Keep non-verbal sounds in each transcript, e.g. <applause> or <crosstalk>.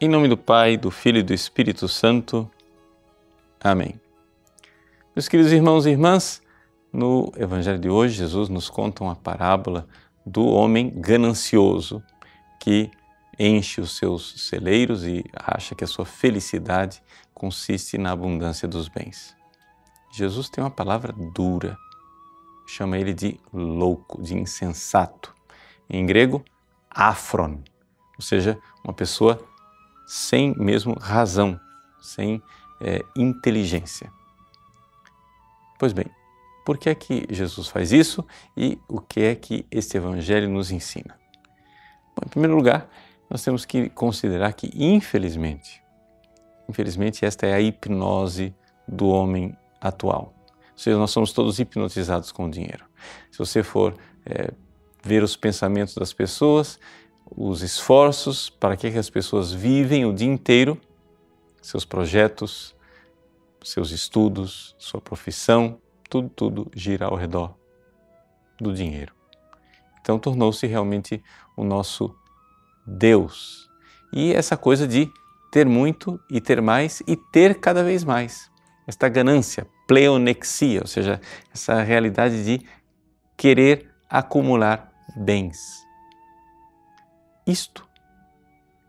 Em nome do Pai, do Filho e do Espírito Santo. Amém. Meus queridos irmãos e irmãs, no Evangelho de hoje, Jesus nos conta uma parábola do homem ganancioso que enche os seus celeiros e acha que a sua felicidade consiste na abundância dos bens. Jesus tem uma palavra dura, chama ele de louco, de insensato. Em grego, afron, ou seja, uma pessoa sem mesmo razão, sem é, inteligência. Pois bem, por que é que Jesus faz isso e o que é que este Evangelho nos ensina? Bom, em primeiro lugar, nós temos que considerar que, infelizmente, infelizmente, esta é a hipnose do homem atual. Ou seja, nós somos todos hipnotizados com o dinheiro. Se você for é, ver os pensamentos das pessoas, os esforços para que as pessoas vivem o dia inteiro, seus projetos, seus estudos, sua profissão, tudo, tudo gira ao redor do dinheiro. Então tornou-se realmente o nosso Deus. E essa coisa de ter muito e ter mais e ter cada vez mais. Esta ganância, pleonexia, ou seja, essa realidade de querer acumular bens. Isto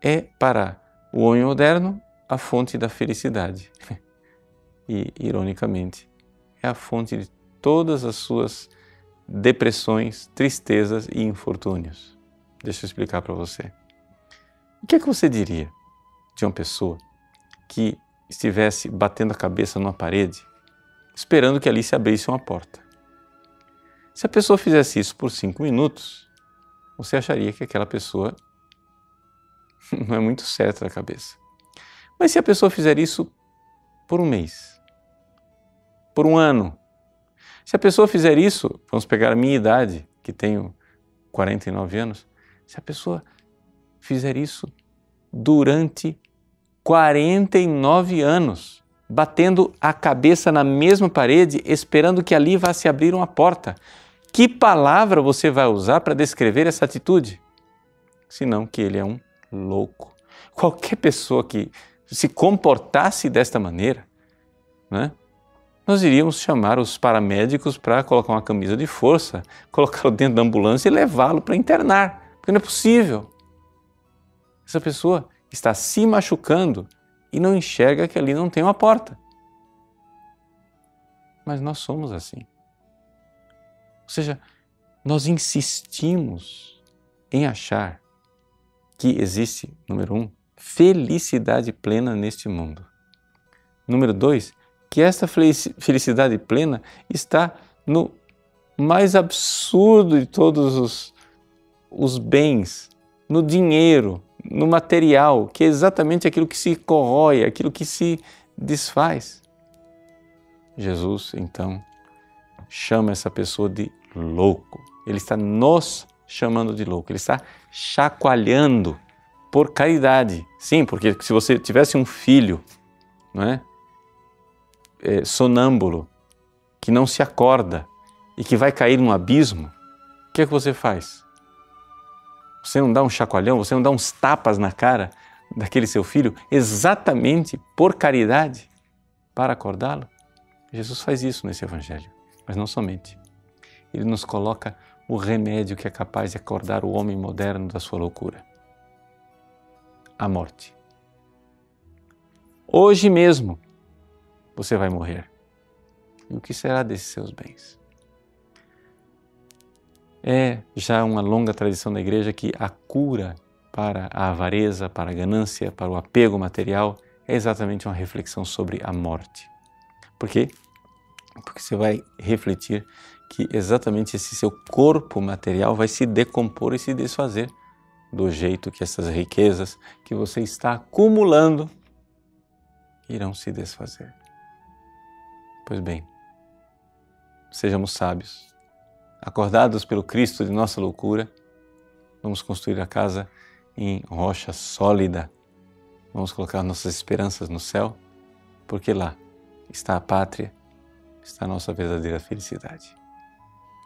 é para o homem moderno a fonte da felicidade. <laughs> E, ironicamente, é a fonte de todas as suas depressões, tristezas e infortúnios. Deixa eu explicar para você. O que é que você diria de uma pessoa que estivesse batendo a cabeça numa parede, esperando que ali se abrisse uma porta? Se a pessoa fizesse isso por cinco minutos, você acharia que aquela pessoa <laughs> não é muito certa da cabeça. Mas se a pessoa fizer isso por um mês, por um ano, se a pessoa fizer isso, vamos pegar a minha idade, que tenho 49 anos, se a pessoa fizer isso durante 49 anos, batendo a cabeça na mesma parede, esperando que ali vá se abrir uma porta, que palavra você vai usar para descrever essa atitude? Senão que ele é um louco. Qualquer pessoa que se comportasse desta maneira, né, nós iríamos chamar os paramédicos para colocar uma camisa de força, <laughs> colocá-lo dentro da ambulância e levá-lo para internar, porque não é possível. Essa pessoa está se machucando e não enxerga que ali não tem uma porta. Mas nós somos assim. Ou seja, nós insistimos em achar que existe, número um, felicidade plena neste mundo. Número dois, que esta felicidade plena está no mais absurdo de todos os, os bens, no dinheiro, no material, que é exatamente aquilo que se corrói, aquilo que se desfaz. Jesus, então, chama essa pessoa de louco. Ele está nos chamando de louco, ele está chacoalhando por caridade. Sim, porque se você tivesse um filho, não é? é sonâmbulo, que não se acorda e que vai cair num abismo, o que é que você faz? Você não dá um chacoalhão, você não dá uns tapas na cara daquele seu filho exatamente por caridade para acordá-lo? Jesus faz isso nesse Evangelho, mas não somente. Ele nos coloca o remédio que é capaz de acordar o homem moderno da sua loucura: a morte. Hoje mesmo você vai morrer. E o que será desses seus bens? É já uma longa tradição da igreja que a cura para a avareza, para a ganância, para o apego material é exatamente uma reflexão sobre a morte. Por quê? Porque você vai refletir que exatamente esse seu corpo material vai se decompor e se desfazer do jeito que essas riquezas que você está acumulando irão se desfazer. Pois bem, sejamos sábios, acordados pelo Cristo de nossa loucura, vamos construir a casa em rocha sólida, vamos colocar nossas esperanças no céu, porque lá está a pátria, está a nossa verdadeira felicidade.